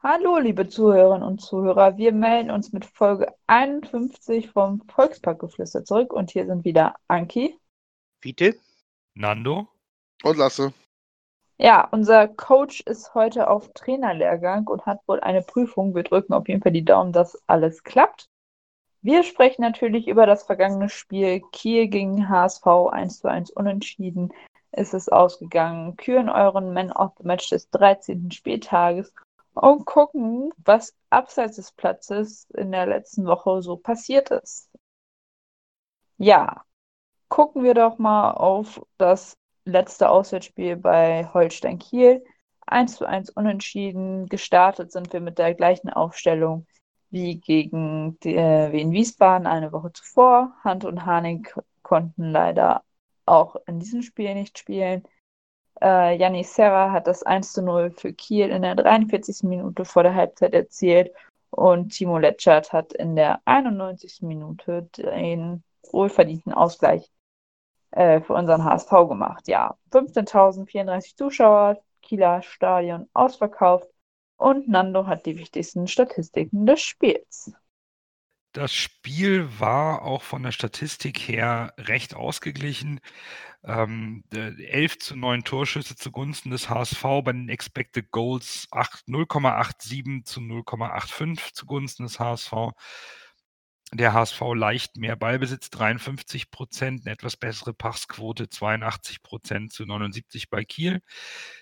Hallo, liebe Zuhörerinnen und Zuhörer. Wir melden uns mit Folge 51 vom Volksparkgeflüster zurück und hier sind wieder Anki. Fiete? Nando? Und Lasse. Ja, unser Coach ist heute auf Trainerlehrgang und hat wohl eine Prüfung. Wir drücken auf jeden Fall die Daumen, dass alles klappt. Wir sprechen natürlich über das vergangene Spiel. Kiel gegen HSV 1 zu 1 unentschieden ist es ausgegangen. Küren euren Man of the Match des 13. Spieltages und gucken, was abseits des Platzes in der letzten Woche so passiert ist. Ja, gucken wir doch mal auf das letzte Auswärtsspiel bei Holstein Kiel. 1 zu 1 unentschieden. Gestartet sind wir mit der gleichen Aufstellung wie gegen die, äh, Wien Wiesbaden eine Woche zuvor. Hunt und Haning konnten leider auch in diesem Spiel nicht spielen. Äh, Yanni Serra hat das 1 zu 0 für Kiel in der 43. Minute vor der Halbzeit erzielt und Timo Letschert hat in der 91. Minute den wohlverdienten Ausgleich äh, für unseren HSV gemacht. Ja, 15.034 Zuschauer, Kieler Stadion ausverkauft und Nando hat die wichtigsten Statistiken des Spiels. Das Spiel war auch von der Statistik her recht ausgeglichen. Ähm, 11 zu 9 Torschüsse zugunsten des HSV bei den Expected Goals 0,87 zu 0,85 zugunsten des HSV. Der HSV leicht mehr Ballbesitz, 53 Prozent, eine etwas bessere Passquote, 82 Prozent zu 79 bei Kiel.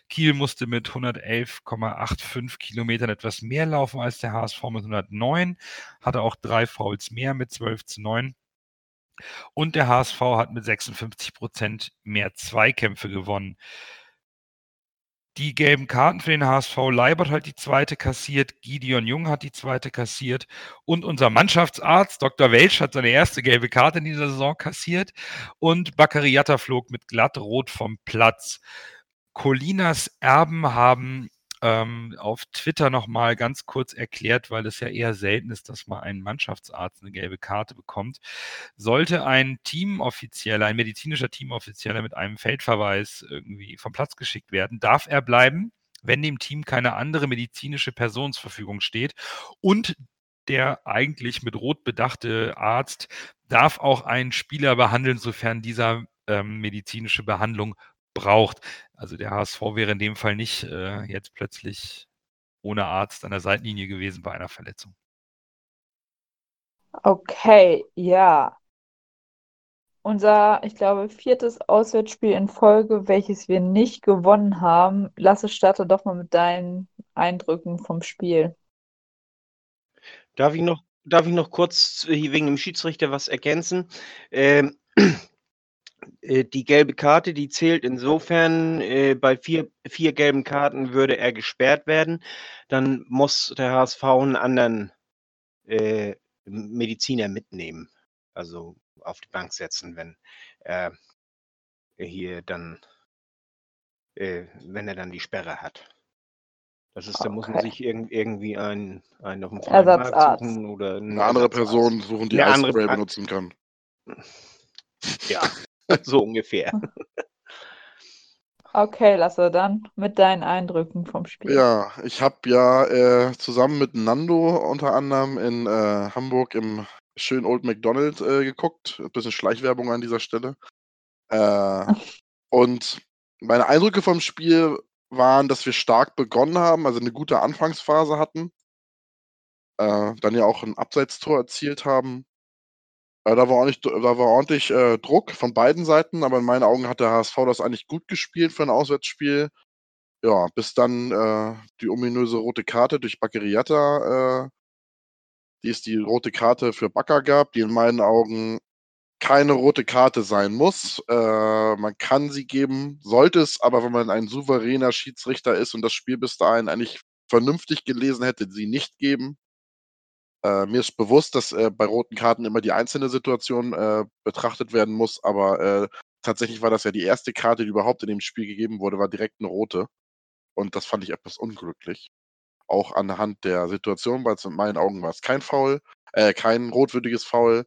Kiel musste mit 111,85 Kilometern etwas mehr laufen als der HSV mit 109, hatte auch drei Fouls mehr mit 12 zu 9. Und der HSV hat mit 56 Prozent mehr Zweikämpfe gewonnen die gelben Karten für den HSV. Leibert hat die zweite kassiert, Gideon Jung hat die zweite kassiert und unser Mannschaftsarzt Dr. Welsch hat seine erste gelbe Karte in dieser Saison kassiert und Baccariata flog mit glatt rot vom Platz. Colinas Erben haben ähm, auf Twitter nochmal ganz kurz erklärt, weil es ja eher selten ist, dass mal ein Mannschaftsarzt eine gelbe Karte bekommt. Sollte ein Teamoffizieller, ein medizinischer Teamoffizieller mit einem Feldverweis irgendwie vom Platz geschickt werden, darf er bleiben, wenn dem Team keine andere medizinische Person zur Verfügung steht und der eigentlich mit Rot bedachte Arzt darf auch einen Spieler behandeln, sofern dieser ähm, medizinische Behandlung braucht. Also der HSV wäre in dem Fall nicht äh, jetzt plötzlich ohne Arzt an der Seitenlinie gewesen bei einer Verletzung. Okay, ja. Unser, ich glaube, viertes Auswärtsspiel in Folge, welches wir nicht gewonnen haben. Lasse, starte doch mal mit deinen Eindrücken vom Spiel. Darf ich noch, darf ich noch kurz wegen dem Schiedsrichter was ergänzen? Ähm, äh, die gelbe Karte, die zählt insofern, äh, bei vier, vier gelben Karten würde er gesperrt werden. Dann muss der HSV einen anderen äh, Mediziner mitnehmen. Also auf die Bank setzen, wenn er hier dann, äh, wenn er dann die Sperre hat. Das ist, da muss man Okay. sich irg irgendwie einen, einen auf dem Ersatzarzt. suchen oder einen Eine andere Ersatzarzt. Person suchen, die Eispray benutzen kann. Ja, so ungefähr. Okay, Lasse, dann mit deinen Eindrücken vom Spiel. Ja, ich habe ja äh, zusammen mit Nando unter anderem in äh, Hamburg im schönen Old McDonald äh, geguckt. Ein bisschen Schleichwerbung an dieser Stelle. Äh, und meine Eindrücke vom Spiel waren, dass wir stark begonnen haben, also eine gute Anfangsphase hatten. Äh, dann ja auch ein Abseitstor erzielt haben. Äh, da war ordentlich, da war ordentlich äh, Druck von beiden Seiten, aber in meinen Augen hat der HSV das eigentlich gut gespielt für ein Auswärtsspiel. Ja, bis dann äh, die ominöse rote Karte durch Baccariata, äh, die es die rote Karte für Bakker gab, die in meinen Augen keine rote Karte sein muss. Äh, man kann sie geben, sollte es, aber wenn man ein souveräner Schiedsrichter ist und das Spiel bis dahin eigentlich vernünftig gelesen hätte, sie nicht geben. Äh, mir ist bewusst, dass äh, bei roten Karten immer die einzelne Situation äh, betrachtet werden muss, aber äh, tatsächlich war das ja die erste Karte, die überhaupt in dem Spiel gegeben wurde, war direkt eine rote. Und das fand ich etwas unglücklich. Auch anhand der Situation, weil es in meinen Augen war es kein Foul, äh, kein rotwürdiges Foul.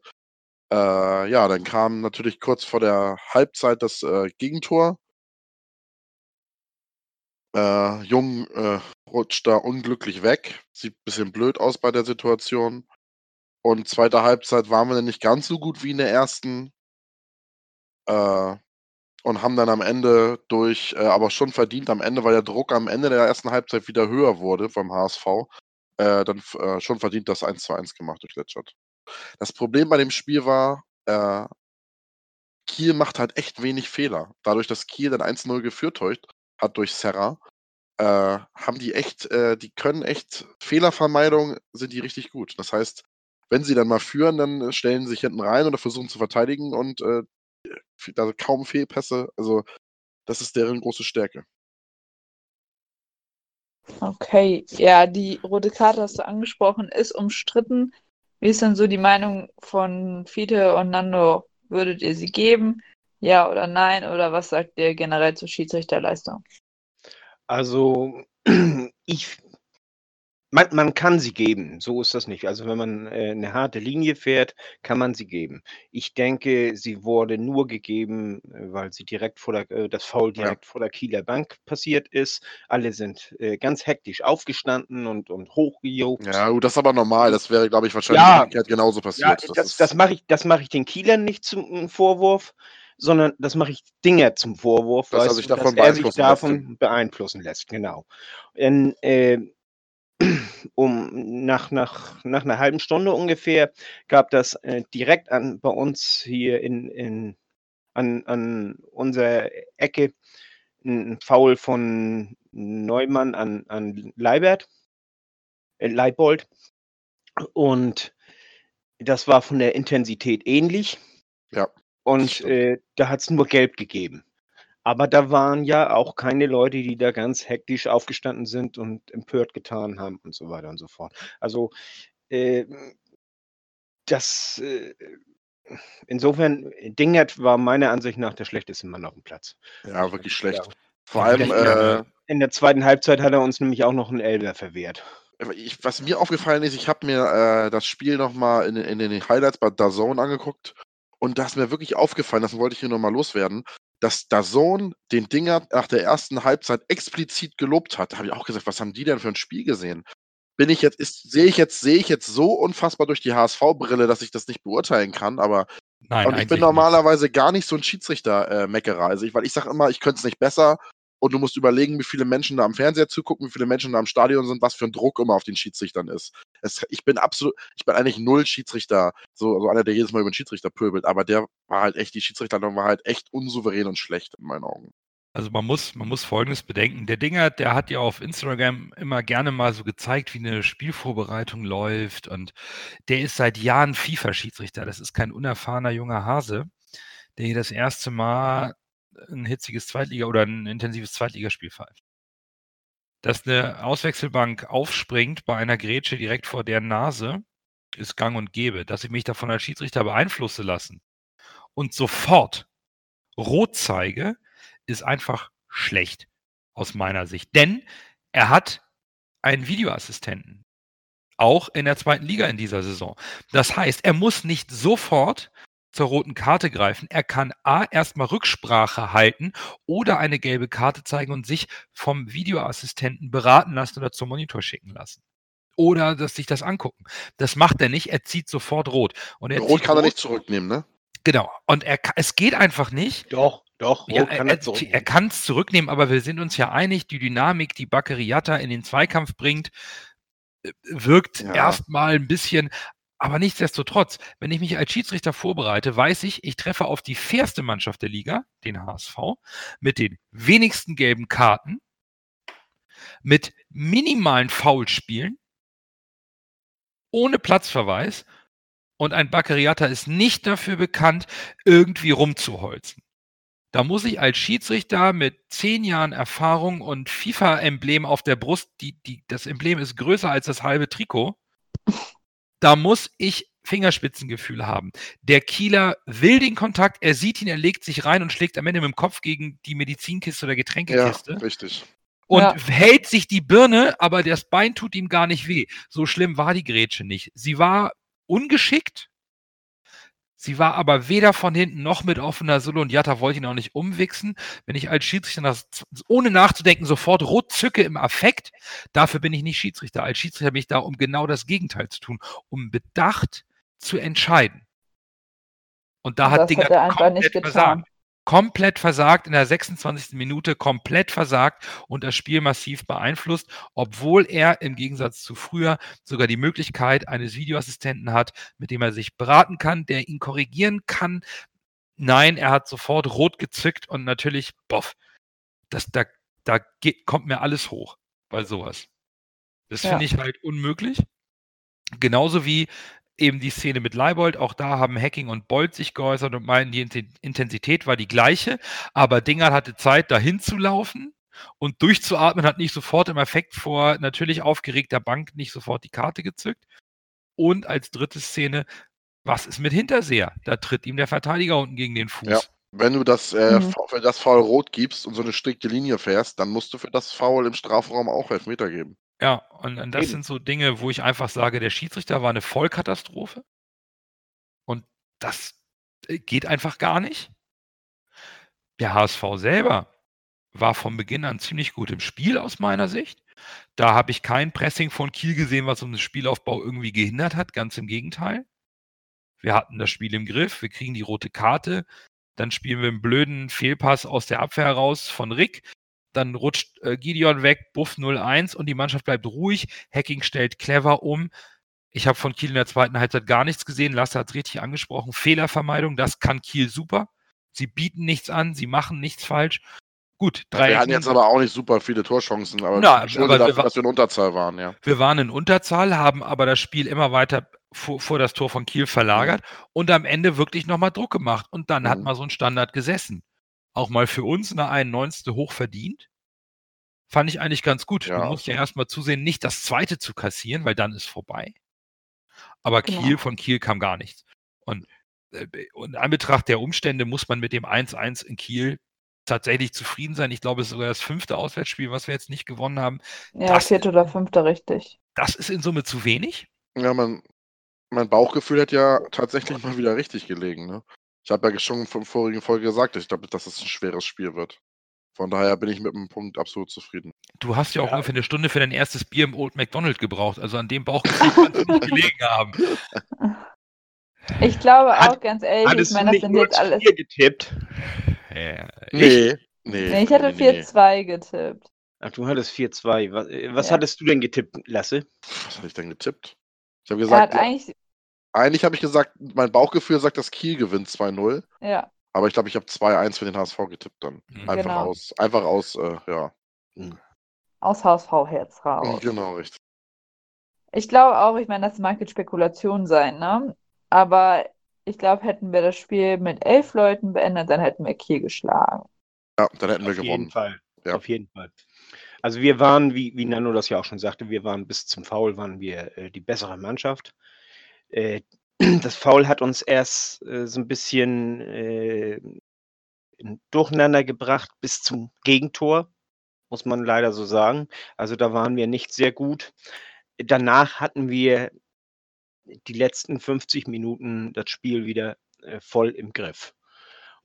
Äh, ja, dann kam natürlich kurz vor der Halbzeit das Gegentor. Äh, Jung äh, rutscht da unglücklich weg. Sieht ein bisschen blöd aus bei der Situation. Und zweite Halbzeit waren wir dann nicht ganz so gut wie in der ersten. Äh, und haben dann am Ende durch, äh, aber schon verdient am Ende, weil der Druck am Ende der ersten Halbzeit wieder höher wurde vom HSV, äh, dann äh, schon verdient das 1 zu 1 gemacht durch Letschert. Das Problem bei dem Spiel war, äh, Kiel macht halt echt wenig Fehler. Dadurch, dass Kiel dann 1-0 geführt hat durch Serra, äh, haben die echt, äh, die können echt, Fehlervermeidung sind die richtig gut. Das heißt, wenn sie dann mal führen, dann stellen sie sich hinten rein oder versuchen zu verteidigen und äh, also kaum Fehlpässe. Also, das ist deren große Stärke. Okay, ja, die rote Karte hast du angesprochen, ist umstritten. Wie ist denn so die Meinung von Fiete und Nando? Würdet ihr sie geben? Ja oder nein? Oder was sagt ihr generell zur Schiedsrichterleistung? Also, ich man, man kann sie geben, so ist das nicht. Also wenn man äh, eine harte Linie fährt, kann man sie geben. Ich denke, sie wurde nur gegeben, äh, weil sie direkt vor der, äh, das Foul Ja. direkt vor der Kieler Bank passiert ist. Alle sind äh, ganz hektisch aufgestanden und, und hochgejogt. Ja, gut, das ist aber normal. Das wäre, glaube ich, wahrscheinlich Ja. genauso Ja, passiert. das, ist- das mache ich, das mache ich den Kielern nicht zum äh, Vorwurf, sondern das mache ich Dinger zum Vorwurf, Dass er sich davon dass er sich beeinflussen lässt. davon beeinflussen lässt, genau. In, äh, um nach, nach, nach einer halben Stunde ungefähr gab das äh, direkt an bei uns hier in, in an, an unserer Ecke ein Foul von Neumann an, an Leibert, äh, Leibold. Und das war von der Intensität ähnlich. Ja, Und äh, da hat es nur gelb gegeben. Aber da waren ja auch keine Leute, die da ganz hektisch aufgestanden sind und empört getan haben und so weiter und so fort. Also äh, das äh, insofern, Dingert war meiner Ansicht nach der schlechteste Mann auf dem Platz. ja, wirklich schlecht. Ja. Vor allem, äh, In der zweiten Halbzeit hat er uns nämlich auch noch einen Elber verwehrt. ich, was mir aufgefallen ist, ich habe mir äh, das Spiel nochmal in, in den Highlights bei DAZN angeguckt und da ist mir wirklich aufgefallen, das wollte ich hier nochmal loswerden, dass DAZN den Dinger nach der ersten Halbzeit explizit gelobt hat. Da habe ich auch gesagt, was haben die denn für ein Spiel gesehen? Bin ich jetzt, ist, sehe ich jetzt, sehe ich jetzt so unfassbar durch die HSV-Brille, dass ich das nicht beurteilen kann, aber Nein, und ich eigentlich bin nicht. normalerweise gar nicht so ein Schiedsrichter-Meckerer. also ich, weil ich sage immer, ich könnte es nicht besser. Und du musst überlegen, wie viele Menschen da am Fernseher zugucken, wie viele Menschen da im Stadion sind, was für ein Druck immer auf den Schiedsrichtern ist. Es, ich bin absolut, ich bin eigentlich null Schiedsrichter, so, so einer, der jedes Mal über den Schiedsrichter pöbelt, aber der war halt echt, die Schiedsrichterleitung war halt echt unsouverän und schlecht in meinen Augen. Also man muss, man muss Folgendes bedenken. Der Dinger, der hat ja auf Instagram immer gerne mal so gezeigt, wie eine Spielvorbereitung läuft. Und der ist seit Jahren FIFA-Schiedsrichter. Das ist kein unerfahrener junger Hase, der hier das erste Mal ein hitziges Zweitliga- oder ein intensives Zweitligaspiel pfeift. Dass eine Auswechselbank aufspringt bei einer Grätsche direkt vor deren Nase, ist gang und gäbe. Dass ich mich davon als Schiedsrichter beeinflussen lassen und sofort rot zeige, ist einfach schlecht aus meiner Sicht. Denn er hat einen Videoassistenten. Auch in der zweiten Liga in dieser Saison. Das heißt, er muss nicht sofort zur roten Karte greifen. Er kann A erstmal Rücksprache halten oder eine gelbe Karte zeigen und sich vom Videoassistenten beraten lassen oder zum Monitor schicken lassen. Oder dass sich das angucken. Das macht er nicht. Er zieht sofort rot. Und er Rot zieht kann er nicht zurücknehmen, ne? Genau. Und er, es geht einfach nicht, Doch, doch, ja, Rot kann er, er zurücknehmen. er kann es zurücknehmen, aber wir sind uns ja einig, die Dynamik, die Bakariata in den Zweikampf bringt, äh, wirkt Ja. erstmal ein bisschen. Aber nichtsdestotrotz, wenn ich mich als Schiedsrichter vorbereite, weiß ich, ich treffe auf die fairste Mannschaft der Liga, den HSV, mit den wenigsten gelben Karten, mit minimalen Foulspielen, ohne Platzverweis. Und ein Bakariata ist nicht dafür bekannt, irgendwie rumzuholzen. Da muss ich als Schiedsrichter mit zehn Jahren Erfahrung und FIFA-Emblem auf der Brust, die, die, das Emblem ist größer als das halbe Trikot, da muss ich Fingerspitzengefühl haben. Der Kieler will den Kontakt, er sieht ihn, er legt sich rein und schlägt am Ende mit dem Kopf gegen die Medizinkiste oder Getränkekiste. Ja, richtig. Und Ja. hält sich die Birne, aber das Bein tut ihm gar nicht weh. So schlimm war die Grätsche nicht. Sie war ungeschickt. Sie war aber weder von hinten noch mit offener Sulle und Jatta wollte ihn auch nicht umwichsen. Wenn ich als Schiedsrichter das, ohne nachzudenken sofort rot zücke im Affekt, dafür bin ich nicht Schiedsrichter. Als Schiedsrichter bin ich da, um genau das Gegenteil zu tun, um bedacht zu entscheiden. Und da Und hat Dinger hat er einfach nicht getan. versagt. Komplett versagt in der 26. Minute, komplett versagt und das Spiel massiv beeinflusst, obwohl er im Gegensatz zu früher sogar die Möglichkeit eines Videoassistenten hat, mit dem er sich beraten kann, der ihn korrigieren kann. Nein, er hat sofort rot gezückt und natürlich, boff, das, da, da geht, kommt mir alles hoch bei sowas. Das Ja. finde ich halt unmöglich. Genauso wie eben die Szene mit Leibold, auch da haben Hacking und Bolt sich geäußert und meinen, die Inten- Intensität war die gleiche, aber Dinger hatte Zeit, dahin zu laufen und durchzuatmen, hat nicht sofort im Effekt vor natürlich aufgeregter Bank nicht sofort die Karte gezückt. Und als dritte Szene, was ist mit Hinterseher? Da tritt ihm der Verteidiger unten gegen den Fuß. Ja. Wenn du das, äh, Mhm. Für das Foul rot gibst und so eine strikte Linie fährst, dann musst du für das Foul im Strafraum auch Elfmeter geben. Ja, und, und das Eben. sind so Dinge, wo ich einfach sage, der Schiedsrichter war eine Vollkatastrophe. Und das äh, geht einfach gar nicht. Der HSV selber war von Beginn an ziemlich gut im Spiel aus meiner Sicht. Da habe ich kein Pressing von Kiel gesehen, was unseren Spielaufbau irgendwie gehindert hat. Ganz im Gegenteil. Wir hatten das Spiel im Griff, wir kriegen die rote Karte, dann spielen wir einen blöden Fehlpass aus der Abwehr heraus von Rick, dann rutscht äh, Gideon weg, Buff 0-1 und die Mannschaft bleibt ruhig. Hacking stellt clever um. Ich habe von Kiel in der zweiten Halbzeit gar nichts gesehen. Lasse hat es richtig angesprochen. Fehlervermeidung, das kann Kiel super. Sie bieten nichts an, sie machen nichts falsch. Gut, drei wir hatten jetzt aber auch nicht super viele Torchancen, aber Na, aber wir dafür, wa- dass wir in Unterzahl waren, ja. Wir waren in Unterzahl, haben aber das Spiel immer weiter vor, vor das Tor von Kiel verlagert und am Ende wirklich nochmal Druck gemacht. Und dann hat Mhm. mal so ein Standard gesessen. Auch mal für uns in der 91. hoch verdient. Fand ich eigentlich ganz gut. Ja, du musst ja erstmal zusehen, nicht das zweite zu kassieren, weil dann ist vorbei. Aber Genau. Kiel, von Kiel kam gar nichts. Und, äh, und in Anbetracht der Umstände muss man mit dem 1-1 in Kiel tatsächlich zufrieden sein. Ich glaube, es ist sogar das fünfte Auswärtsspiel, was wir jetzt nicht gewonnen haben. Ja, Das- vierte oder fünfte, richtig. Das ist in Summe zu wenig. Ja, mein, mein Bauchgefühl hat ja tatsächlich mal wieder richtig gelegen, ne? Ich habe ja schon vom vorigen Folge gesagt, ich glaube, dass es ein schweres Spiel wird. Von daher bin ich mit dem Punkt absolut zufrieden. Du hast ja auch Ja. ungefähr eine Stunde für dein erstes Bier im Old McDonald gebraucht. Also an dem Bauchgefühl kannst du nicht gelegen haben. Ich glaube Hat- auch, ganz ehrlich, ich meine, das sind jetzt alles. vier getippt? Ja, ich, Nee, nee. Nee, ich hatte 4-2 getippt. Ach, du hattest 4-2. Was, äh, was Ja. hattest du denn getippt, Lasse? Was hatte ich denn getippt? Ich habe Er gesagt, hat eigentlich, eigentlich habe ich gesagt, mein Bauchgefühl sagt, dass Kiel gewinnt 2-0. ja, Aber ich glaube, ich habe 2-1 für den HSV getippt dann. Mhm. Einfach Genau. aus, einfach aus, äh, ja. aus HSV-Herz raus. Genau, richtig. Ich glaube auch, ich meine, das mag jetzt Spekulation sein, ne? Aber ich glaube, hätten wir das Spiel mit elf Leuten beendet, dann hätten wir Kiel geschlagen. Ja, dann hätten wir Auf gewonnen. jeden Fall. Ja. Auf jeden Fall. Also wir waren, wie, wie Nano das ja auch schon sagte, wir waren bis zum Foul waren wir äh, die bessere Mannschaft. Äh, das Foul hat uns erst äh, so ein bisschen äh, in durcheinander gebracht bis zum Gegentor, muss man leider so sagen. Also da waren wir nicht sehr gut. Danach hatten wir die letzten 50 Minuten das Spiel wieder äh, voll im Griff.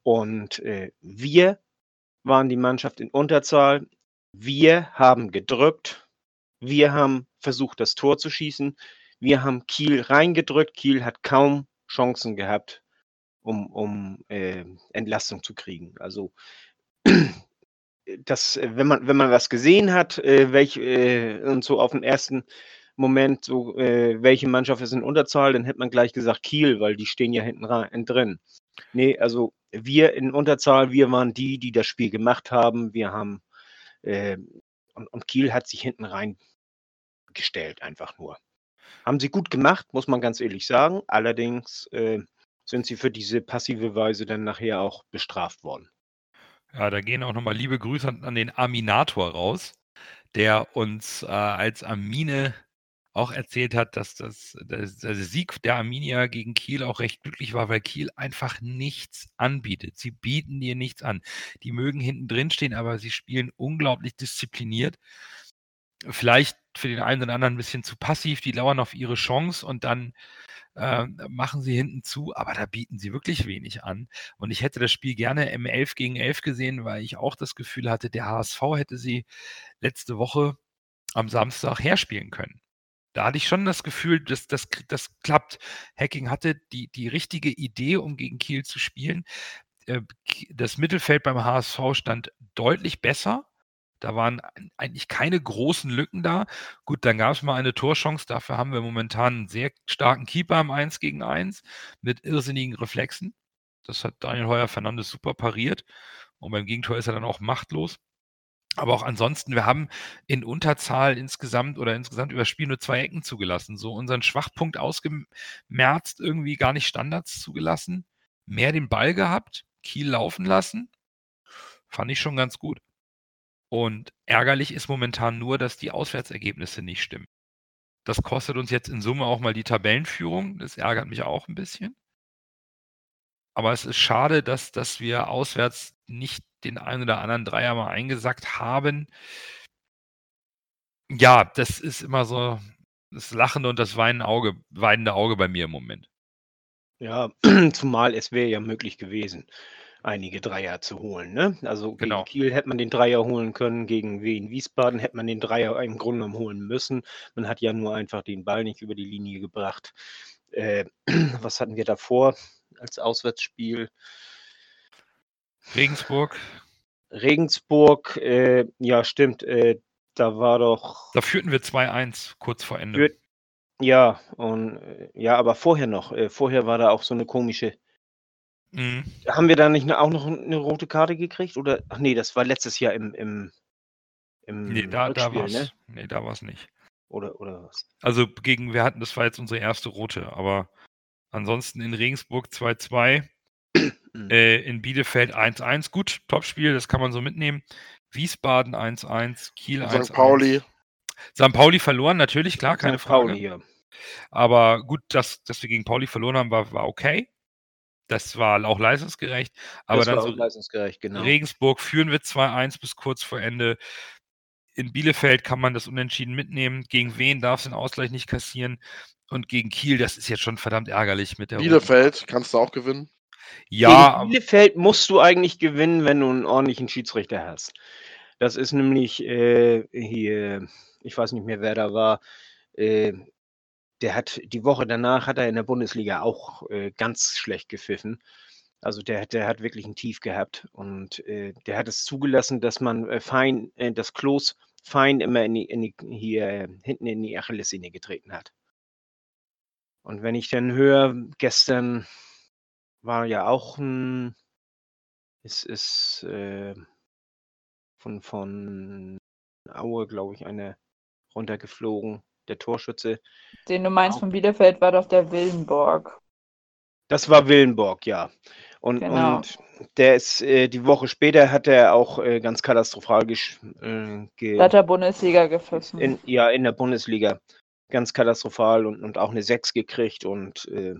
Und äh, wir waren die Mannschaft in Unterzahl. Wir haben gedrückt. Wir haben versucht, das Tor zu schießen. Wir haben Kiel reingedrückt. Kiel hat kaum Chancen gehabt, um, um äh, Entlastung zu kriegen. Also das, wenn man, wenn man was gesehen hat, äh, welch, äh, und so auf den ersten Moment, so äh, welche Mannschaft ist in Unterzahl, dann hätte man gleich gesagt Kiel, weil die stehen ja hinten rein, drin. Nee, also wir in Unterzahl, wir waren die, die das Spiel gemacht haben. Wir haben äh, und, und Kiel hat sich hinten rein gestellt, einfach nur. Haben sie gut gemacht, muss man ganz ehrlich sagen. Allerdings äh, sind sie für diese passive Weise dann nachher auch bestraft worden. Ja, da gehen auch nochmal liebe Grüße an, den Aminator raus, der uns äh, als Amine auch erzählt hat, dass das, das, der Sieg der Arminia gegen Kiel auch recht glücklich war, weil Kiel einfach nichts anbietet. Sie bieten dir nichts an. Die mögen hinten drin stehen, aber sie spielen unglaublich diszipliniert. Vielleicht für den einen oder anderen ein bisschen zu passiv, die lauern auf ihre Chance und dann äh, machen sie hinten zu, aber da bieten sie wirklich wenig an. Und ich hätte das Spiel gerne im 11 gegen 11 gesehen, weil ich auch das Gefühl hatte, der HSV hätte sie letzte Woche am Samstag herspielen können. Da hatte ich schon das Gefühl, dass das, das klappt. Hacking hatte die, die richtige Idee, um gegen Kiel zu spielen. Äh, das Mittelfeld beim HSV stand deutlich besser. Da waren eigentlich keine großen Lücken da. Gut, dann gab es mal eine Torchance. Dafür haben wir momentan einen sehr starken Keeper im 1 gegen 1 mit irrsinnigen Reflexen. Das hat Daniel Heuer Fernandes super pariert. Und beim Gegentor ist er dann auch machtlos. Aber auch ansonsten, wir haben in Unterzahl insgesamt oder insgesamt über Spiel nur zwei Ecken zugelassen. So unseren Schwachpunkt ausgemerzt, irgendwie gar nicht Standards zugelassen. Mehr den Ball gehabt, Kiel laufen lassen. Fand ich schon ganz gut. Und ärgerlich ist momentan nur, dass die Auswärtsergebnisse nicht stimmen. Das kostet uns jetzt in Summe auch mal die Tabellenführung. Das ärgert mich auch ein bisschen. Aber es ist schade, dass, dass wir auswärts nicht den einen oder anderen Dreier mal eingesackt haben. Ja, das ist immer so das lachende und das weinende Auge, weinende Auge bei mir im Moment. Ja, zumal es wäre ja möglich gewesen, einige Dreier zu holen. Ne? Also gegen Genau. Kiel hätte man den Dreier holen können, gegen Wien Wiesbaden hätte man den Dreier im Grunde genommen holen müssen. Man hat ja nur einfach den Ball nicht über die Linie gebracht. Äh, was hatten wir davor als Auswärtsspiel? Regensburg, Regensburg, äh, ja, stimmt, äh, da war doch. da führten wir 2-1 kurz vor Ende. Führt- Ja, und äh, ja, aber vorher noch. Äh, vorher war da auch so eine komische. Mhm. Haben wir da nicht auch noch eine rote Karte gekriegt? Oder ach nee, das war letztes Jahr im, im, im Nee, da, da war es ne? nee, da nicht. Oder, oder was? Also gegen, wir hatten, das war jetzt unsere erste rote, aber ansonsten in Regensburg 2-2, Mhm. äh, in Bielefeld 1-1. Gut, Topspiel, das kann man so mitnehmen. Wiesbaden 1-1, Kiel 1-1. St. Pauli. St. Pauli verloren, natürlich, klar, keine St. Frage. Pauli, ja. Aber gut, dass, dass wir gegen Pauli verloren haben, war, war okay. Das war auch leistungsgerecht. Aber das dann war so auch leistungsgerecht, genau. Regensburg führen wir 2-1 bis kurz vor Ende. In Bielefeld kann man das Unentschieden mitnehmen. Gegen wen darf es den Ausgleich nicht kassieren? Und gegen Kiel, das ist jetzt schon verdammt ärgerlich mit der Bielefeld kannst du auch gewinnen. Ja, Gegen Bielefeld musst du eigentlich gewinnen, wenn du einen ordentlichen Schiedsrichter hast. Das ist nämlich äh, hier, ich weiß nicht mehr, wer da war. Äh, der hat die Woche danach hat er in der Bundesliga auch äh, ganz schlecht gepfiffen. Also der, hat- der hat wirklich ein Tief gehabt und äh, der hat es zugelassen, dass man äh, fein, äh, das Klos fein immer in die, in die, hier äh, hinten in die Achillessehne getreten hat. Und wenn ich dann höre, gestern war ja auch ein, es ist äh, von, von Aue, glaube ich, eine runtergeflogen, der Torschütze. Den du meinst von Bielefeld war doch der Willenborg. Das war Willenborg, ja. Und, Genau. und der ist, äh, die Woche später hat er auch äh, ganz katastrophal gesch- äh, ge hat er Bundesliga gepfiffen. in, ja, in der Bundesliga ganz katastrophal und, und auch eine 6 gekriegt und äh,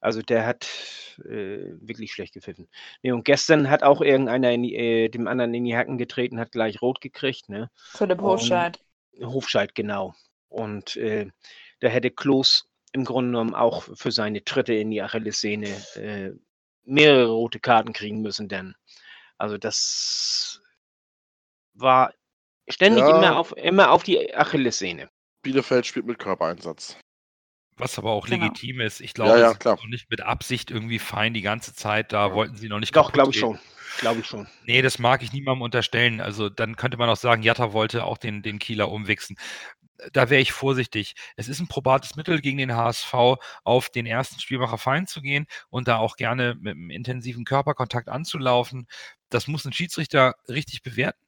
also der hat äh, wirklich schlecht gepfiffen. Nee, und gestern hat auch irgendeiner in die, äh, dem anderen in die Hacken getreten, hat gleich rot gekriegt, ne? Philipp und- Hofscheid. Hofscheid, genau. Und äh, da hätte Klos im Grunde genommen auch für seine Tritte in die Achillessehne äh, mehrere rote Karten kriegen müssen, denn also das war ständig Ja. immer auf immer auf die Achillessehne. Bielefeld spielt mit Körpereinsatz. was aber auch Genau. legitim ist. Ich glaube, Ja, ja, nicht mit Absicht irgendwie fein die ganze Zeit. Da Ja. wollten sie noch nicht Doch, glaube ich schon. Glaube ich schon. Nee, das mag ich niemandem unterstellen. Also dann könnte man auch sagen, Jatta wollte auch den, den Kieler umwichsen. Da wäre ich vorsichtig. Es ist ein probates Mittel gegen den HSV, auf den ersten Spielmacher fein zu gehen und da auch gerne mit einem intensiven Körperkontakt anzulaufen. Das muss ein Schiedsrichter richtig bewerten.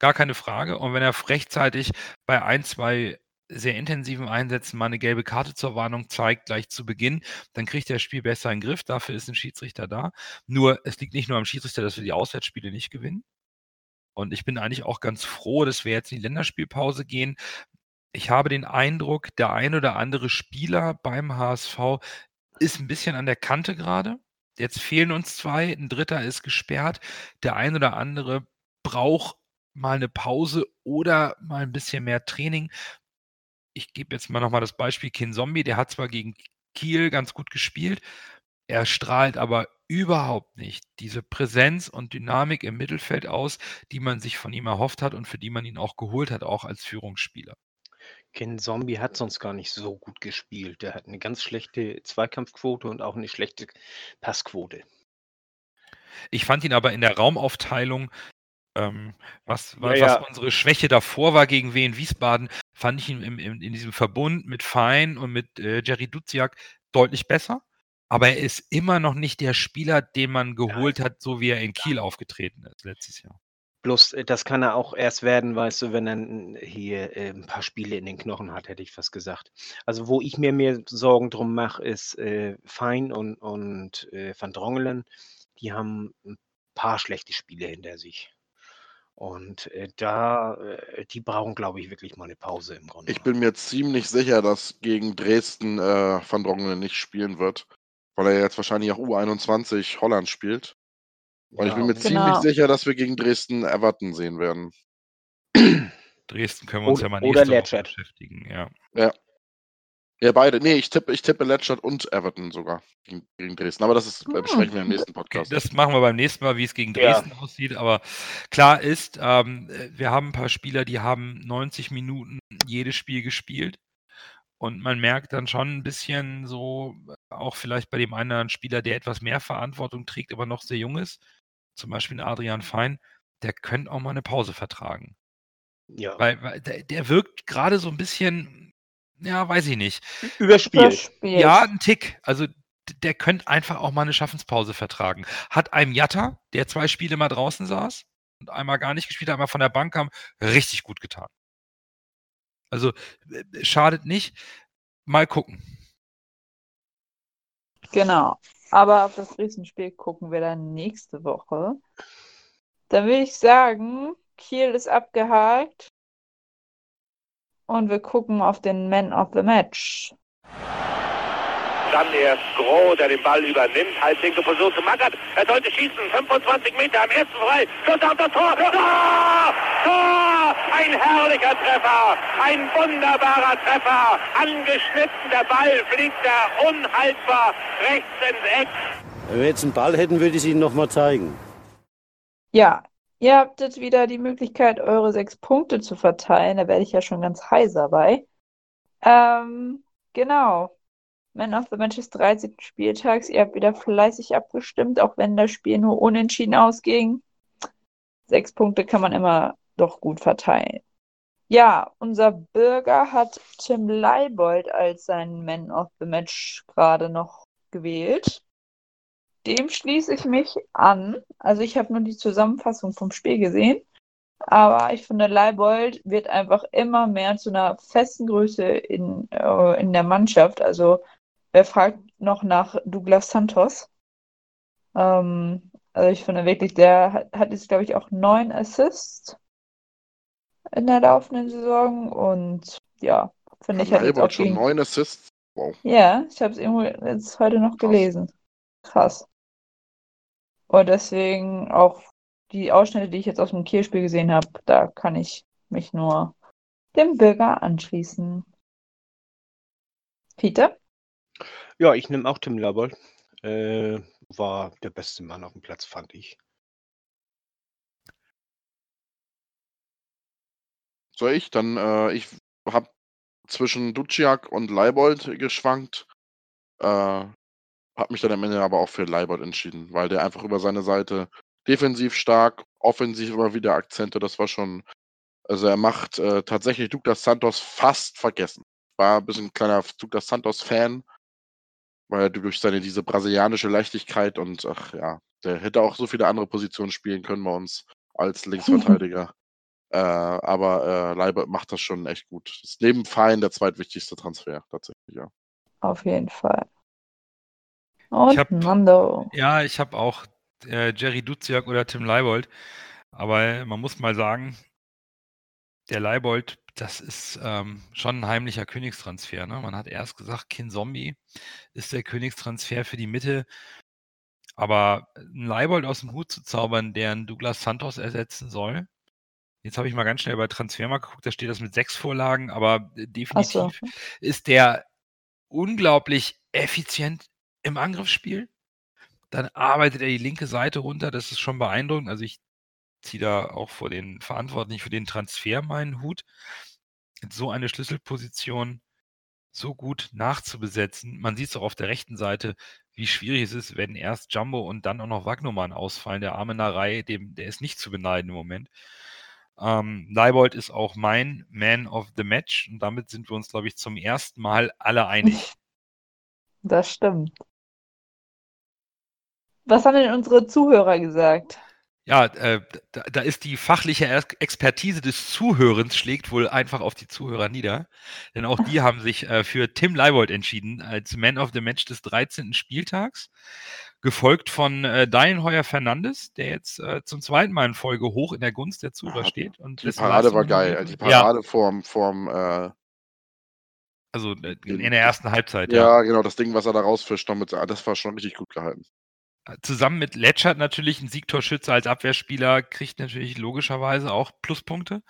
Gar keine Frage. Und wenn er rechtzeitig bei ein, zwei sehr intensiven Einsätzen mal eine gelbe Karte zur Warnung zeigt, gleich zu Beginn, dann kriegt er das Spiel besser in den Griff. Dafür ist ein Schiedsrichter da. Nur, es liegt nicht nur am Schiedsrichter, dass wir die Auswärtsspiele nicht gewinnen. Und ich bin eigentlich auch ganz froh, dass wir jetzt in die Länderspielpause gehen. ich habe den Eindruck, der ein oder andere Spieler beim HSV ist ein bisschen an der Kante gerade. Jetzt fehlen uns zwei, ein dritter ist gesperrt. Der ein oder andere braucht mal eine Pause oder mal ein bisschen mehr Training. Ich gebe jetzt mal noch mal das Beispiel Kin Zombie, der hat zwar gegen Kiel ganz gut gespielt, er strahlt aber überhaupt nicht diese Präsenz und Dynamik im Mittelfeld aus, die man sich von ihm erhofft hat und für die man ihn auch geholt hat, auch als Führungsspieler. Ken Zombie hat sonst gar nicht so gut gespielt. Der hat eine ganz schlechte Zweikampfquote und auch eine schlechte Passquote. Ich fand ihn aber in der Raumaufteilung, ähm, was, Ja, was, ja. unsere Schwäche davor war gegen Wien Wiesbaden, fand ich ihn im, im, in diesem Verbund mit Fein und mit äh, Jerry Duziak deutlich besser. Aber er ist immer noch nicht der Spieler, den man geholt hat, so wie er in Kiel aufgetreten ist letztes Jahr. Bloß, äh, das kann er auch erst werden, weißt du, wenn er hier äh, ein paar Spiele in den Knochen hat, hätte ich fast gesagt. Also, wo ich mir mehr Sorgen drum mache, ist äh, Fein und, und äh, Van Drongelen. Die haben ein paar schlechte Spiele hinter sich. Und äh, da, äh, die brauchen, glaube ich, wirklich mal eine Pause im Grunde. Ich bin mir ziemlich sicher, dass gegen Dresden äh, Van Drongelen nicht spielen wird, weil er jetzt wahrscheinlich auch U21 Holland spielt. Und ich bin mir und- ziemlich Genau. sicher, dass wir gegen Dresden Everton sehen werden. Dresden können wir uns Oder- ja mal oder nächste Woche Letschert. beschäftigen. Ja. Ja, beide. Nee, ich tippe, ich tippe Letschert und Everton sogar gegen, gegen Dresden. Aber das ist, äh, Hm. besprechen wir im nächsten Okay, Podcast. das machen wir beim nächsten Mal, wie es gegen Ja. Dresden aussieht. Aber klar ist, ähm, äh, wir haben ein paar Spieler, die haben 90 Minuten jedes Spiel gespielt. Und man merkt dann schon ein bisschen so, auch vielleicht bei dem einen oder anderen Spieler, der etwas mehr Verantwortung trägt, aber noch sehr jung ist, zum Beispiel ein Adrian Fein, der könnte auch mal eine Pause vertragen. ja. Weil, weil der, der wirkt gerade so ein bisschen, ja, weiß ich nicht. Überspielt. Überspielt. Ja, ein Tick. Also der könnte einfach auch mal eine Schaffenspause vertragen. Hat einem Jatta, der zwei Spiele mal draußen saß und einmal gar nicht gespielt hat, einmal von der Bank kam, richtig gut getan. Also äh, schadet nicht. Mal gucken. Genau. Aber auf das Riesenspiel gucken wir dann nächste Woche. Dann würde ich sagen, Kiel ist abgehakt. Und wir gucken auf den Man of the Match. Dann erst Groh, der den Ball übernimmt. Halblinke Position zu Mackert. Er sollte schießen. 25 Meter am ersten frei. Schuss auf das Tor. Tor! Tor! Ein herrlicher Treffer. Ein wunderbarer Treffer. Angeschnitten. Der Ball fliegt da unhaltbar rechts ins Eck. Wenn wir jetzt einen Ball hätten, würde ich es Ihnen nochmal zeigen. Ja, ihr habt jetzt wieder die Möglichkeit, eure sechs Punkte zu verteilen. Da werde ich ja schon ganz heiser bei. Ähm, genau. Man of the Match des 13. Spieltags. Ihr habt wieder fleißig abgestimmt, auch wenn das Spiel nur unentschieden ausging. Sechs Punkte kann man immer doch gut verteilen. Ja, unser Bürger hat Tim Leibold als seinen Man of the Match gerade noch gewählt. Dem schließe ich mich an. Also ich habe nur die Zusammenfassung vom Spiel gesehen. Aber ich finde, Leibold wird einfach immer mehr zu einer festen Größe in, äh, in der Mannschaft. Also wer fragt noch nach Douglas Santos? Ähm, also ich finde wirklich, der hat, hat jetzt, glaube ich, auch neun Assists in der laufenden Saison. Und ja, finde ich, hat jetzt auch schon gegen... neun Assists. Wow. Ja, ich habe es irgendwo jetzt heute noch Krass. gelesen. Krass. Und deswegen auch die Ausschnitte, die ich jetzt aus dem Kielspiel gesehen habe, da kann ich mich nur dem Bürger anschließen. Peter? Ja, ich nehme auch Tim Labold. Äh, war der beste Mann auf dem Platz, fand ich. Soll ich? Dann, äh, ich habe zwischen Duciak und Leibold geschwankt. Äh, habe mich dann am Ende aber auch für Leibold entschieden, weil der einfach über seine Seite defensiv stark, offensiv immer wieder Akzente, das war schon. Also er macht äh, tatsächlich Douglas Santos fast vergessen. War ein bisschen ein kleiner Douglas Santos-Fan, weil er durch seine diese brasilianische Leichtigkeit und ach ja, der hätte auch so viele andere Positionen spielen können bei uns als Linksverteidiger. Äh, aber äh, Leibold macht das schon echt gut. Ist neben Fein der zweitwichtigste Transfer, tatsächlich, ja. Auf jeden Fall. Und Ich hab- Nando. Ja, ich habe auch äh, Jerry Duziak oder Tim Leibold. Aber man muss mal sagen, der Leibold das ist ähm, schon ein heimlicher Königstransfer. Ne? Man hat erst gesagt, Kin Zombie ist der Königstransfer für die Mitte. Aber ein Leibold aus dem Hut zu zaubern, der einen Douglas Santos ersetzen soll. Jetzt habe ich mal ganz schnell bei Transfermarkt geguckt, da steht das mit sechs Vorlagen, aber äh, definitiv so. ist der unglaublich effizient im Angriffsspiel. Dann arbeitet er die linke Seite runter, das ist schon beeindruckend. Also ich ziehe da auch vor den Verantwortlichen für den Transfer meinen Hut. So eine Schlüsselposition so gut nachzubesetzen. Man sieht es auch auf der rechten Seite, wie schwierig es ist, wenn erst Jumbo und dann auch noch Wagnumann ausfallen. Der arme Narei, dem, der ist nicht zu beneiden im Moment. Ähm, Leibold ist auch mein Man of the Match und damit sind wir uns, glaube ich, zum ersten Mal alle einig. Das stimmt. Was haben denn unsere Zuhörer gesagt? Ja, äh, da, da, ist die fachliche Expertise des Zuhörens schlägt wohl einfach auf die Zuhörer nieder. Denn auch die haben sich äh, für Tim Leibold entschieden als Man of the Match des 13. Spieltags. Gefolgt von äh, Heuer Fernandes, der jetzt äh, zum zweiten Mal in Folge hoch in der Gunst der Zuhörer steht. Und die Parade war geil. Die Parade ja. vorm, vorm äh, also äh, in der ersten Halbzeit, ja. Ja, genau, das Ding, was er da rausfischt, das war schon richtig gut gehalten zusammen mit Letschert natürlich ein Siegtorschütze als Abwehrspieler, kriegt natürlich logischerweise auch Pluspunkte.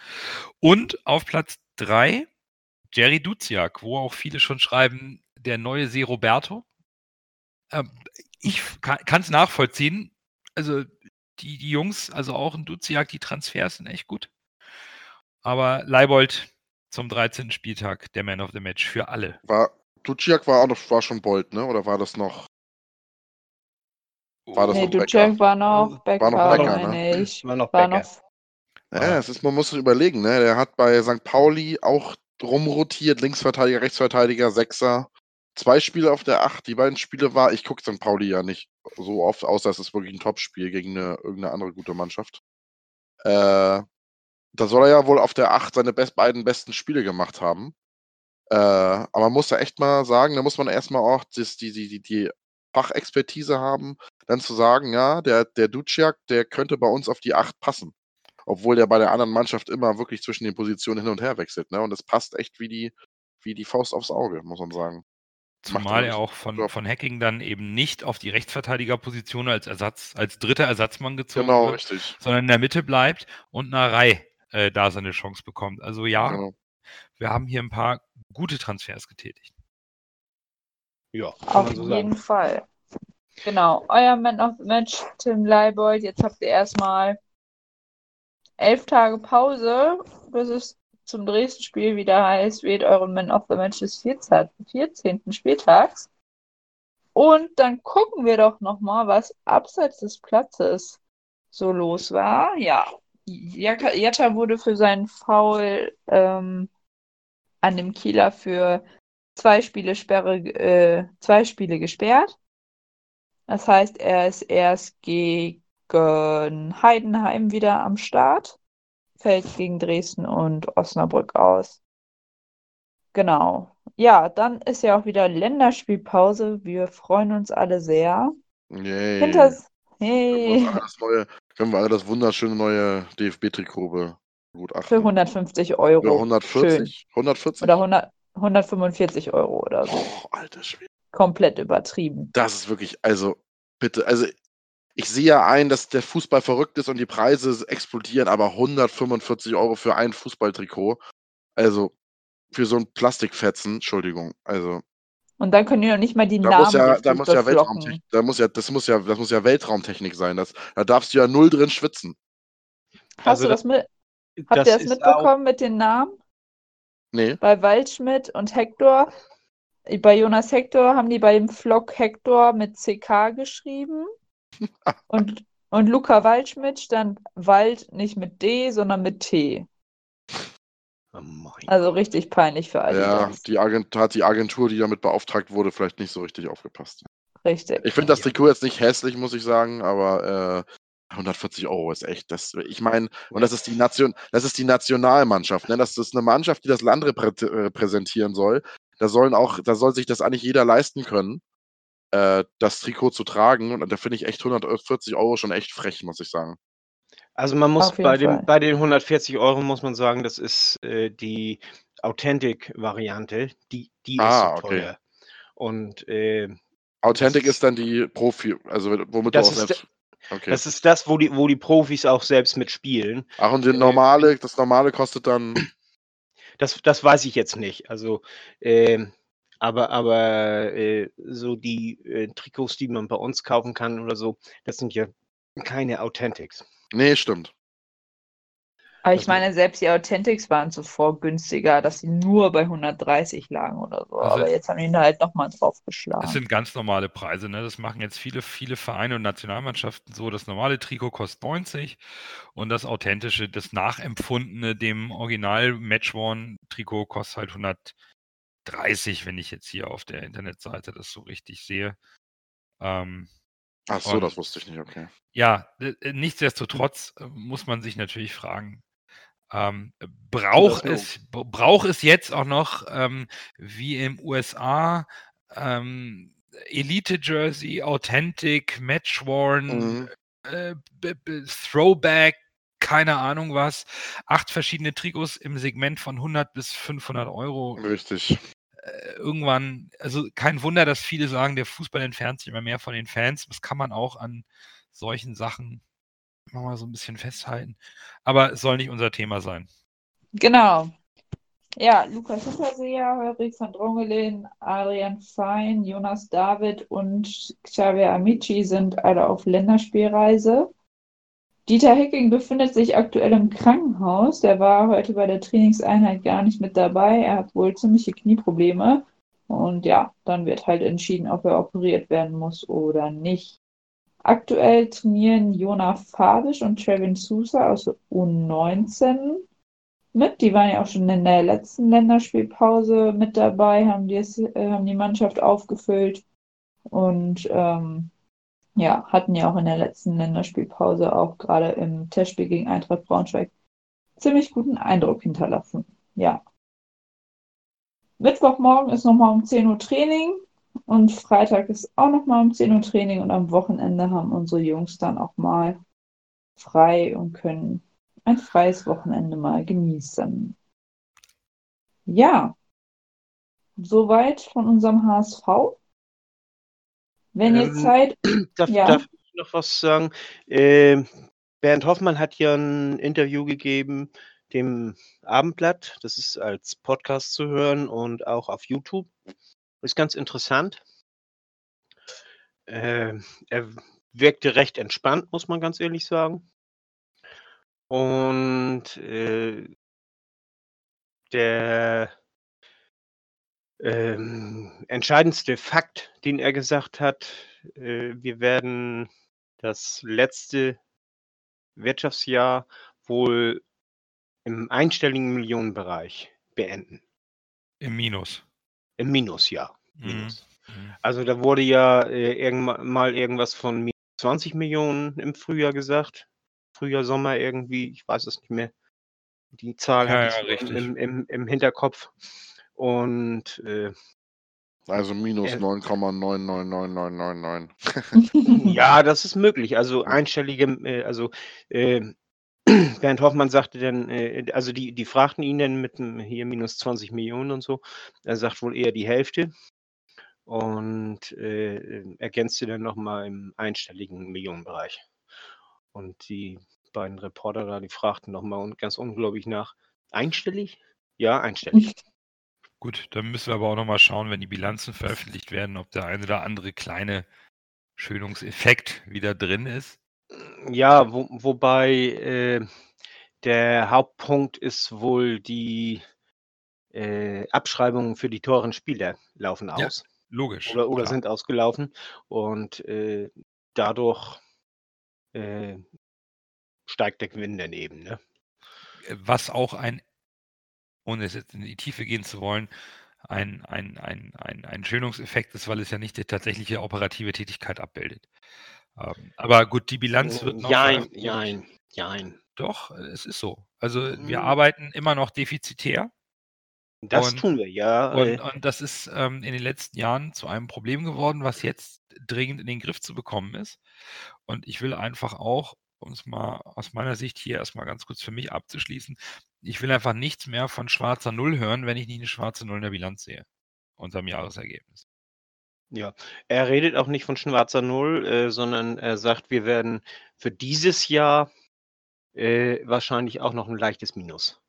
Und auf Platz 3 Jerry Duziak, wo auch viele schon schreiben, der neue See Roberto. Ähm, ich kann es nachvollziehen. Also die, die Jungs, also auch ein Duziak, die Transfers sind echt gut. Aber Leibold zum 13. Spieltag der Man of the Match für alle. War Duciak war auch noch war schon Bold, ne? Oder war das noch? War das nee, noch Ducek war noch Becker, war noch Becker, meine ne? ich. War noch Becker. War noch... Ja, es ist, man muss sich überlegen, ne? Der hat bei St. Pauli auch rumrotiert, Linksverteidiger, Rechtsverteidiger, Sechser. Zwei Spiele auf der Acht. Die beiden Spiele war, ich gucke St. Pauli ja nicht so oft, außer es ist wirklich ein Topspiel gegen eine, irgendeine andere gute Mannschaft. Äh, da soll er ja wohl auf der Acht seine best, beiden besten Spiele gemacht haben. Äh, aber man muss ja echt mal sagen, da muss man erstmal auch das, die, die, die, die Fachexpertise haben, dann zu sagen, ja, der, der Duciak, der könnte bei uns auf die 8 passen. Obwohl der bei der anderen Mannschaft immer wirklich zwischen den Positionen hin und her wechselt. Ne? Und das passt echt wie die, wie die Faust aufs Auge, muss man sagen. Zumal er auch von, von Hacking dann eben nicht auf die Rechtsverteidigerposition als Ersatz, als dritter Ersatzmann gezogen genau, wird, richtig. sondern in der Mitte bleibt und Reihe äh, da seine Chance bekommt. Also ja, genau. wir haben hier ein paar gute Transfers getätigt. Ja, auf so jeden. Fall. Genau, euer Man of the Match, Tim Leibold. Jetzt habt ihr erstmal elf Tage Pause, bis es zum Dresden-Spiel wieder heißt, wählt euren Man of the Match des 14. 14. Spieltags. Und dann gucken wir doch nochmal, was abseits des Platzes so los war. Ja, Jatta wurde für seinen Foul ähm, an dem Kieler für zwei Spiele Sperre, äh, zwei Spiele gesperrt. Das heißt, er ist erst gegen Heidenheim wieder am Start, fällt gegen Dresden und Osnabrück aus. Genau. Ja, dann ist ja auch wieder Länderspielpause. Wir freuen uns alle sehr. Yay. Hinter hey. Können, wir neue, können wir alle das wunderschöne neue DFB-Trikot begutachten? Für 150 Euro. Für 140? Schön. 140? Oder 100, 145 Euro oder so. Oh, alter Schwede. Komplett übertrieben. Das ist wirklich, also bitte, also ich sehe ja ein, dass der Fußball verrückt ist und die Preise explodieren, aber 145 Euro für ein Fußballtrikot, also für so ein Plastikfetzen, Entschuldigung, also. Und dann können die noch nicht mal die da Namen. Muss ja, da muss ja Weltraumtechnik, da muss ja, das muss ja, das muss ja Weltraumtechnik sein. Das, da darfst du ja null drin schwitzen. Hast also du das, das mit? Habt das ihr das mitbekommen mit den Namen? Nee. Bei Waldschmidt und Hector. Bei Jonas Hector haben die bei dem Vlog Hector mit CK geschrieben. und, und Luca Waldschmidt stand Wald nicht mit D, sondern mit T. Oh also richtig peinlich für alle. Ja, die Agent, hat die Agentur, die damit beauftragt wurde, vielleicht nicht so richtig aufgepasst. Richtig. Ich finde das Trikot jetzt nicht hässlich, muss ich sagen, aber äh, 140 Euro ist echt, das, ich meine, und das ist die Nation, das ist die Nationalmannschaft, ne? Das ist eine Mannschaft, die das Land repräsentieren soll. Da sollen auch, da soll sich das eigentlich jeder leisten können, äh, das Trikot zu tragen. Und da finde ich echt 140 Euro schon echt frech, muss ich sagen. Also man muss bei dem, Fall. bei den 140 Euro muss man sagen, das ist äh, die Authentic-Variante, die, die ist Ah, so okay. teuer. Und äh, Authentic ist dann die Profi, also womit Das du auch ist selbst. Okay. das ist das, wo die, wo die Profis auch selbst mitspielen. Ach, und die äh, normale, das normale kostet dann. Das, das weiß ich jetzt nicht. Also, ähm, aber, aber äh, so die äh, Trikots, die man bei uns kaufen kann oder so, das sind ja keine Authentics. Nee, stimmt. Aber ich Das mu- meine, selbst die Authentics waren zuvor günstiger, dass sie nur bei 130 lagen oder so. Also Aber jetzt haben die ihn halt nochmal Das draufgeschlagen. sind ganz normale Preise. Ne? Das machen jetzt viele, viele Vereine und Nationalmannschaften so. Das normale Trikot kostet 90 und das authentische, das nachempfundene, dem Original Matchworn-Trikot kostet halt 130, wenn ich jetzt hier auf der Internetseite das so richtig sehe. Ähm, Ach so, Und- das wusste ich nicht, okay. ja, äh, äh, nichtsdestotrotz äh, muss man sich natürlich fragen, ähm, braucht nur- es, braucht es jetzt auch noch, ähm, wie im USA, ähm, Elite-Jersey, Authentic, Matchworn, Mhm. äh, Throwback, keine Ahnung was, acht verschiedene Trikots im Segment von 100 bis 500 Euro Richtig. äh, irgendwann, also kein Wunder, dass viele sagen, der Fußball entfernt sich immer mehr von den Fans. Das kann man auch an solchen Sachen mal so ein bisschen festhalten. Aber es soll nicht unser Thema sein. Genau. Ja, Lukas Hinterseher, Holrik van Drongelen, Adrian Fein, Jonas David und Xavier Amici sind alle auf Länderspielreise. Dieter Hecking befindet sich aktuell im Krankenhaus. Der war heute bei der Trainingseinheit gar nicht mit dabei. Er hat wohl ziemliche Knieprobleme. Und ja, dann wird halt entschieden, ob er operiert werden muss oder nicht. Aktuell trainieren Jona Fabisch und Trevin Sousa aus der U19 mit. Die waren ja auch schon in der letzten Länderspielpause mit dabei, haben die, äh, haben die Mannschaft aufgefüllt und ähm, ja, hatten ja auch in der letzten Länderspielpause auch gerade im Testspiel gegen Eintracht Braunschweig ziemlich guten Eindruck hinterlassen. Ja. Mittwochmorgen ist nochmal um 10 Uhr Training und Freitag ist auch nochmal um 10 Uhr Training und am Wochenende haben unsere Jungs dann auch mal frei und können ein freies Wochenende mal genießen. Ja, soweit von unserem HSV. Wenn ihr Ähm, Zeit, Darf, Ja. darf ich noch was sagen? Ähm, Bernd Hoffmann hat ja ein Interview gegeben, dem Abendblatt. Das ist als Podcast zu hören und auch auf YouTube. Ist ganz interessant. Ähm, er wirkte recht entspannt, muss man ganz ehrlich sagen. Und äh, der ähm, entscheidendste Fakt, den er gesagt hat, äh, wir werden das letzte Wirtschaftsjahr wohl im einstelligen Millionenbereich beenden. Im Minus. Im Minusjahr. Mhm. Minus. Mhm. Also da wurde ja äh, irgendwann mal irgendwas von minus 20 Millionen im Frühjahr gesagt. Frühjahr, Sommer irgendwie, ich weiß es nicht mehr. Die Zahl Ja, hatte ja, ich im, im, im Hinterkopf. Und äh, Also minus Äh. 9,999999. ja, das ist möglich. Also einstellige, äh, also äh, Bernd Hoffmann sagte dann, äh, also die, die fragten ihn dann mit dem hier minus 20 Millionen und so. Er sagt wohl eher die Hälfte und äh, ergänzte dann nochmal im einstelligen Millionenbereich. Und die beiden Reporter da, die fragten nochmal und ganz unglaublich nach, einstellig? Ja, einstellig. Gut, dann müssen wir aber auch nochmal schauen, wenn die Bilanzen veröffentlicht werden, ob der eine oder andere kleine Schönungseffekt wieder drin ist. Ja, wo, wobei äh, der Hauptpunkt ist wohl die äh, Abschreibungen für die teuren Spieler laufen Ja, aus Logisch. oder, oder sind ausgelaufen und äh, dadurch äh, steigt der Gewinn daneben. Ne? was auch ein, ohne es jetzt in die Tiefe gehen zu wollen, ein, ein, ein, ein, ein Schönungseffekt ist, weil es ja nicht die tatsächliche operative Tätigkeit abbildet. Aber gut, die Bilanz wird noch Jein, jein, jein. Doch, äh, es ist so. Also wir Mm. arbeiten immer noch defizitär Das Und- tun wir, ja. und, äh, und das ist ähm, in den letzten Jahren zu einem Problem geworden, was jetzt dringend in den Griff zu bekommen ist. Und ich will einfach auch um es mal aus meiner Sicht hier erstmal ganz kurz für mich abzuschließen. Ich will einfach nichts mehr von schwarzer Null hören, wenn ich nicht eine schwarze Null in der Bilanz sehe. Unterm Jahresergebnis. Ja, er redet auch nicht von schwarzer Null, äh, sondern er sagt, wir werden für dieses Jahr äh, wahrscheinlich auch noch ein leichtes Minus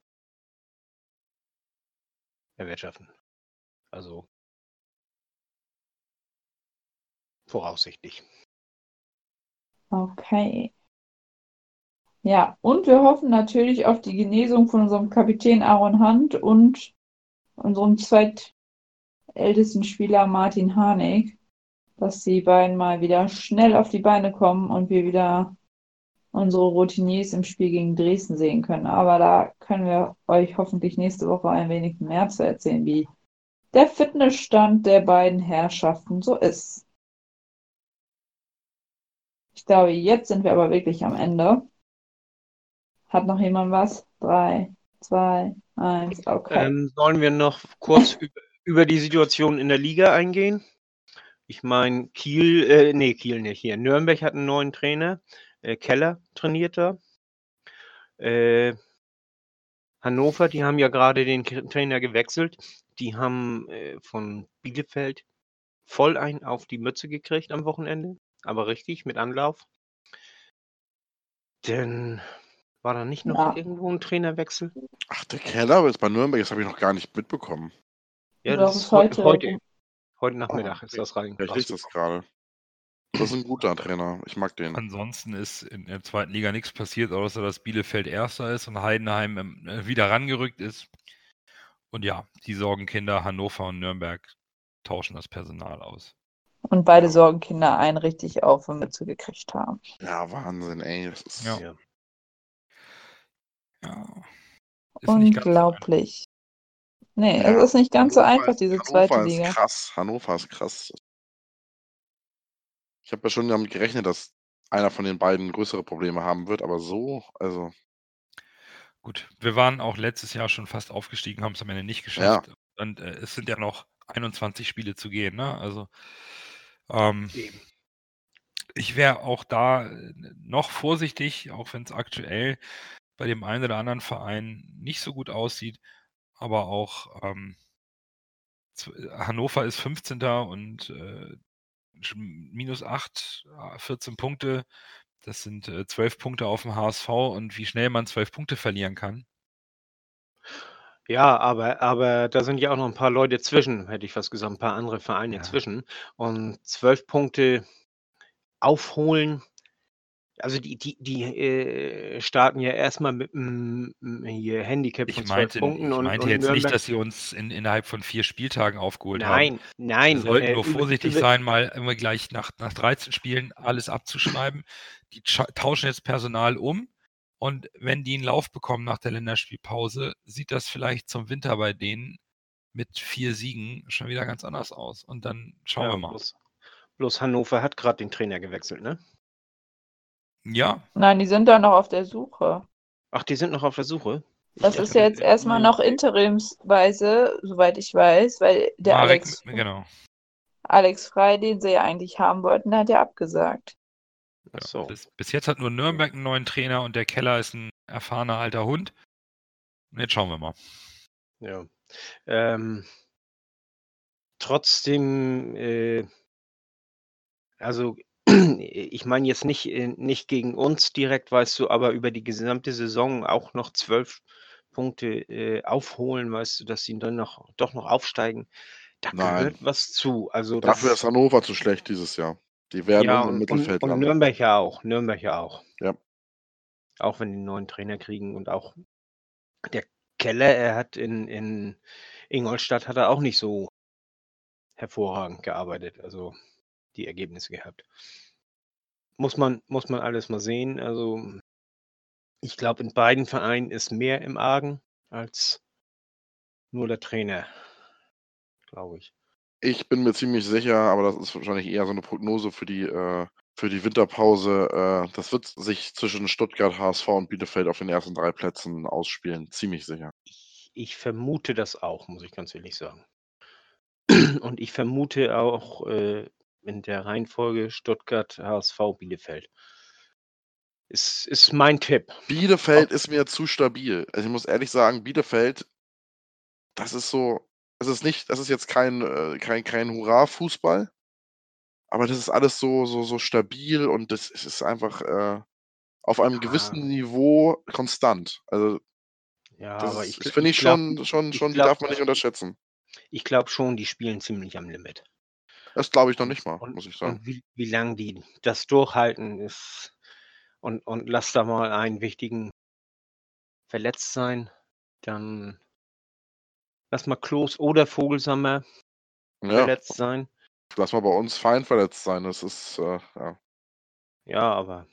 erwirtschaften. Also voraussichtlich. Okay. Ja, und wir hoffen natürlich auf die Genesung von unserem Kapitän Aaron Hunt und unserem zweitältesten Spieler Martin Harnik, dass die beiden mal wieder schnell auf die Beine kommen und wir wieder unsere Routiniers im Spiel gegen Dresden sehen können. Aber da können wir euch hoffentlich nächste Woche ein wenig mehr zu erzählen, wie der Fitnessstand der beiden Herrschaften so ist. Ich glaube, jetzt sind wir aber wirklich am Ende. Hat noch jemand was? Drei, zwei, eins, okay. Ähm, sollen wir noch kurz über die Situation in der Liga eingehen? Ich meine, Kiel, äh, nee, Kiel nicht hier. Nürnberg hat einen neuen Trainer. Äh, Keller trainiert da. Äh, Hannover, die haben ja gerade den Trainer gewechselt. Die haben äh, von Bielefeld voll ein auf die Mütze gekriegt am Wochenende. Aber richtig, mit Anlauf. Denn war da nicht noch Ja. irgendwo ein Trainerwechsel? Ach, der Keller ist bei Nürnberg, das habe ich noch gar nicht mitbekommen. Ja, das ist ist heu heute- heute, heute Nachmittag ist das rein. Ich das gerade. Das ist ein guter Trainer. Ich mag den. Ansonsten ist in der zweiten Liga nichts passiert, außer dass Bielefeld Erster ist und Heidenheim ähm, äh, wieder rangerückt ist. Und ja, die Sorgenkinder Hannover und Nürnberg tauschen das Personal aus. Und beide Sorgenkinder einen richtig auf die Mütze gekriegt haben. Ja, Wahnsinn, ey. Das ist, Ja. Ja. Unglaublich. Nee, Ja, es ist nicht ganz so Hannover einfach, ist- diese Hannover zweite ist Liga. krass. Hannover ist krass. Ich habe ja schon damit gerechnet, dass einer von den beiden größere Probleme haben wird, aber so, also, Gut, wir waren auch letztes Jahr schon fast aufgestiegen, haben es am Ende nicht geschafft. Und äh, es sind ja noch 21 Spiele zu gehen. Ne? Also ähm, ich wäre auch da äh, noch vorsichtig, auch wenn es aktuell bei dem einen oder anderen Verein nicht so gut aussieht. Aber auch ähm, z- Hannover ist 15. und äh, minus 8, 14 Punkte. Das sind äh, 12 Punkte auf dem HSV und wie schnell man 12 Punkte verlieren kann. Ja, aber, aber da sind ja auch noch ein paar Leute zwischen, hätte ich fast gesagt, ein paar andere Vereine Ja. zwischen. Und zwölf Punkte aufholen. Also die, die, die äh, starten ja erstmal mit einem hier Handicap Ich von zwölf meinte, Punkten ich und, meinte und jetzt nicht, Nürnberg. dass sie uns in, innerhalb von vier Spieltagen aufgeholt haben. Nein, nein. Wir sollten äh, nur vorsichtig über- sein, mal immer gleich nach, nach 13 Spielen alles abzuschreiben. Die tauschen jetzt Personal um und wenn die einen Lauf bekommen nach der Länderspielpause, sieht das vielleicht zum Winter bei denen mit vier Siegen schon wieder ganz anders aus. Und dann schauen Ja, wir mal. bloß, bloß Hannover hat gerade den Trainer gewechselt, ne? Ja, Nein, die sind da noch auf der Suche. Ach, die sind noch auf der Suche. Ich Das ist ja jetzt erstmal noch interimsweise, soweit ich weiß, weil der Marek, Alex, genau. Alex Frei, den sie ja eigentlich haben wollten, der hat ja abgesagt. Ach so. Bis, bis jetzt hat nur Nürnberg einen neuen Trainer und der Keller ist ein erfahrener alter Hund. Und jetzt schauen wir mal. Ja. Ähm, trotzdem, äh, also ich meine jetzt nicht, äh, nicht gegen uns direkt, weißt du, aber über die gesamte Saison auch noch zwölf Punkte äh, aufholen, weißt du, dass sie dann noch doch noch aufsteigen. Da Nein. gehört was zu. Also dafür das, ist Hannover zu schlecht dieses Jahr. Die werden ja, im und, und, Mittelfeld und landen. Nürnberg ja auch. Nürnberg ja auch. Ja. Auch wenn die einen neuen Trainer kriegen und auch der Keller, er hat in, in Ingolstadt hat er auch nicht so hervorragend gearbeitet, also die Ergebnisse gehabt. Muss man, muss man alles mal sehen. Also ich glaube, in beiden Vereinen ist mehr im Argen als nur der Trainer, glaube ich. Ich bin mir ziemlich sicher, aber das ist wahrscheinlich eher so eine Prognose für die, äh, für die Winterpause. Äh, das wird sich zwischen Stuttgart, HSV und Bielefeld auf den ersten drei Plätzen ausspielen. Ziemlich sicher. Ich, ich vermute das auch, muss ich ganz ehrlich sagen. Und ich vermute auch äh, in der Reihenfolge Stuttgart, HSV, Bielefeld. Ist, ist mein Tipp. Bielefeld ist mir zu stabil. Also ich muss ehrlich sagen, Bielefeld, das ist so, das ist nicht, das ist jetzt kein, äh, kein, kein Hurra-Fußball, aber das ist alles so, so, so stabil und das ist einfach äh, auf einem Ja. gewissen Niveau konstant. Also Ja, das aber ich, das finde ich glaub- schon, schon, ich schon, die glaub- darf man nicht unterschätzen. Ich glaube schon, die spielen ziemlich am Limit. Das glaube ich noch nicht mal, Und, muss ich sagen. und wie, wie lange die das durchhalten ist. Und, und lass da mal einen wichtigen verletzt sein, dann lass mal Klos oder Vogelsammer Ja, verletzt sein. lass mal bei uns fein verletzt sein. Das ist, äh, ja. Ja, aber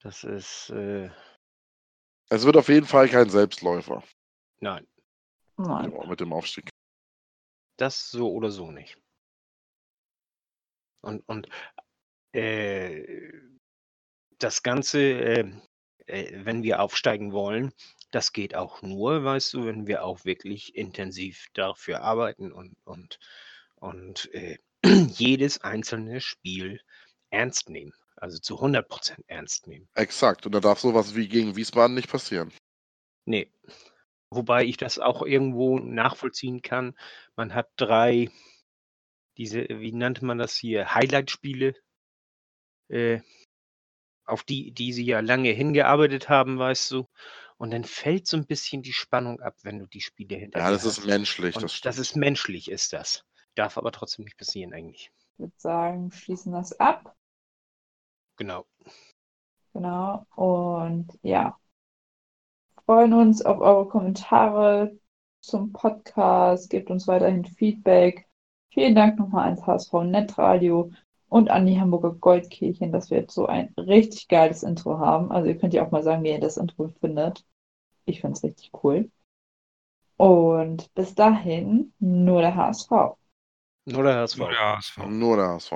das ist, äh, Es wird auf jeden Fall kein Selbstläufer nein, Nein. mit dem Aufstieg. Das so oder so nicht. Und, und äh, das Ganze, äh, äh, wenn wir aufsteigen wollen, das geht auch nur, weißt du, wenn wir auch wirklich intensiv dafür arbeiten und, und, und äh, jedes einzelne Spiel ernst nehmen. Also zu 100% ernst nehmen. Exakt. Und da darf sowas wie gegen Wiesbaden nicht passieren. Nee. Wobei ich das auch irgendwo nachvollziehen kann. Man hat drei, diese, wie nannte man das hier, Highlight-Spiele, äh, auf die, die sie ja lange hingearbeitet haben, weißt du. Und dann fällt so ein bisschen die Spannung ab, wenn du die Spiele hinter Ja, das ist hast. menschlich, Und das das, ist menschlich, ist das. Darf aber trotzdem nicht passieren eigentlich. Ich würde sagen, schließen das ab. Genau. Genau. Und ja, freuen uns auf eure Kommentare zum Podcast. Gebt uns weiterhin Feedback. Vielen Dank nochmal ans HSV Netradio und an die Hamburger Goldkirchen, dass wir jetzt so ein richtig geiles Intro haben. Also ihr könnt ja auch mal sagen, wie ihr das Intro findet. Ich finde es richtig cool. Und bis dahin nur der HSV. Nur der HSV. Nur der HSV. Nur der HSV.